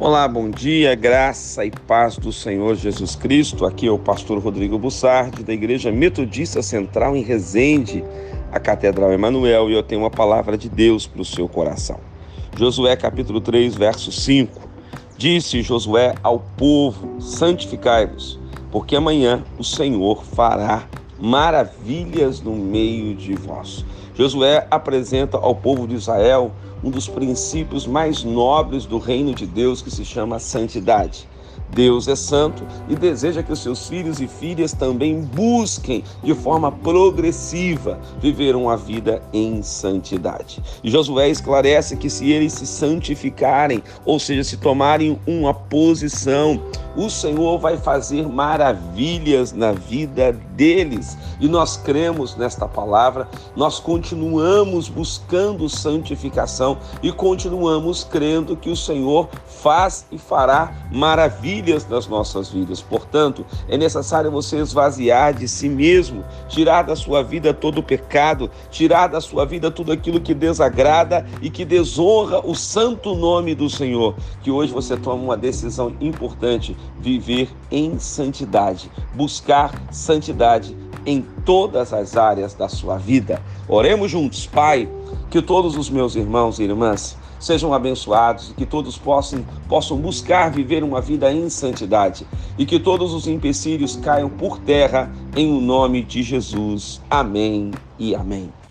Olá, bom dia, graça e paz do Senhor Jesus Cristo. Aqui é o pastor Rodrigo Bussardi, da Igreja Metodista Central em Resende, a Catedral Emanuel, e eu tenho uma palavra de Deus para o seu coração. Josué capítulo 3, verso 5. Disse Josué ao povo: Santificai-vos, porque amanhã o Senhor fará maravilhas no meio de vós. Josué apresenta ao povo de Israel um dos princípios mais nobres do reino de Deus que se chama santidade. Deus é santo e deseja que os seus filhos e filhas também busquem de forma progressiva viver uma vida em santidade. E Josué esclarece que se eles se santificarem, ou seja, se tomarem uma posição, o Senhor vai fazer maravilhas na vida deles. E nós cremos nesta palavra, nós continuamos buscando santificação e continuamos crendo que o Senhor faz e fará maravilhas nas nossas vidas. Portanto, é necessário você esvaziar de si mesmo, tirar da sua vida todo o pecado, tirar da sua vida tudo aquilo que desagrada e que desonra o santo nome do Senhor. Que hoje você tome uma decisão importante viver em santidade, buscar santidade em todas as áreas da sua vida. Oremos juntos, Pai, que todos os meus irmãos e irmãs sejam abençoados e que todos possam, possam buscar viver uma vida em santidade e que todos os empecilhos caiam por terra em o nome de Jesus. Amém e amém.